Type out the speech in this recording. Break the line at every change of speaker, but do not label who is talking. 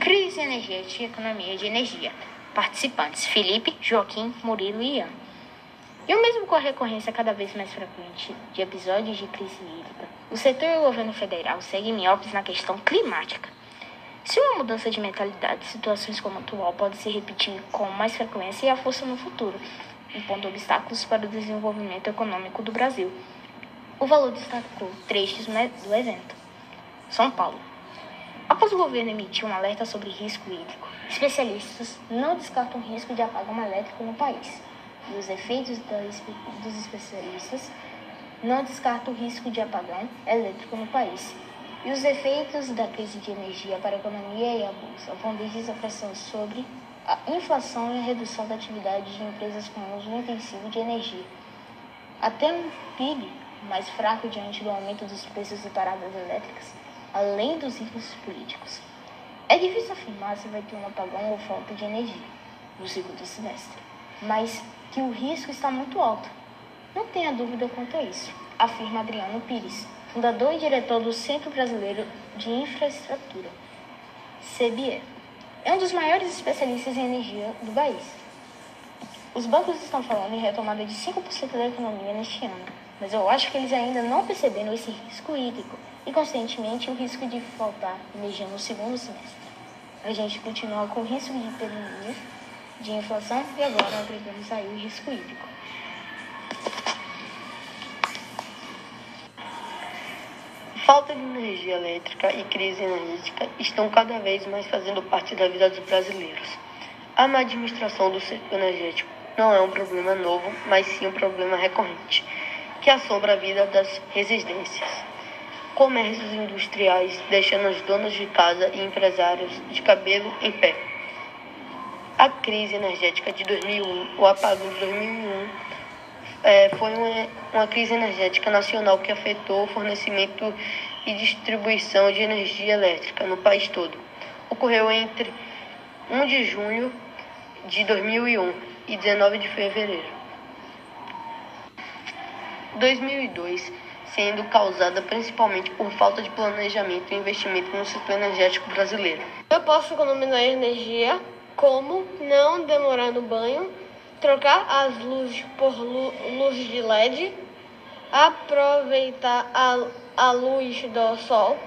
Crise energética e economia de energia. Participantes: Felipe, Joaquim, Murilo e Ian. E o mesmo com a recorrência cada vez mais frequente de episódios de crise hídrica, o setor e o governo federal seguem miopes na questão climática. Se uma mudança de mentalidade, situações como a atual podem se repetir com mais frequência e a força no futuro, impondo obstáculos para o desenvolvimento econômico do Brasil. O valor destacou trechos do evento. São Paulo. Após o governo emitir um alerta sobre risco hídrico, especialistas não descartam o risco de apagão elétrico no país. E os efeitos dos especialistas não descartam o risco de apagão elétrico no país. E os efeitos da crise de energia para a economia e a bolsa vão desde a pressão sobre a inflação e a redução da atividade de empresas com uso intensivo de energia, até um PIB mais fraco diante do aumento dos preços de paradas elétricas além dos riscos políticos. É difícil afirmar se vai ter um apagão ou falta de energia no segundo semestre, mas que o risco está muito alto. Não tenha dúvida quanto a isso, afirma Adriano Pires, fundador e diretor do Centro Brasileiro de Infraestrutura, CBE. É um dos maiores especialistas em energia do país. Os bancos estão falando em retomada de 5% da economia neste ano, mas eu acho que eles ainda não perceberam esse risco hídrico e, consequentemente, o risco de faltar energia no segundo semestre. A gente continua com o risco de pandemia, de inflação e agora agregamos aí o risco hídrico.
Falta de energia elétrica e crise energética estão cada vez mais fazendo parte da vida dos brasileiros. A má administração do setor energético não é um problema novo, mas sim um problema recorrente, que assombra a vida das residências comércios industriais, deixando os donos de casa e empresários de cabelo em pé. A crise energética de 2001, o apagão de 2001, é, foi uma, uma crise energética nacional que afetou o fornecimento e distribuição de energia elétrica no país todo. Ocorreu entre 1 de junho de 2001 e 19 de fevereiro. 2002 sendo causada principalmente por falta de planejamento e investimento no setor energético brasileiro.
Eu posso economizar energia como não demorar no banho, trocar as luzes por luzes de LED, aproveitar a, a luz do sol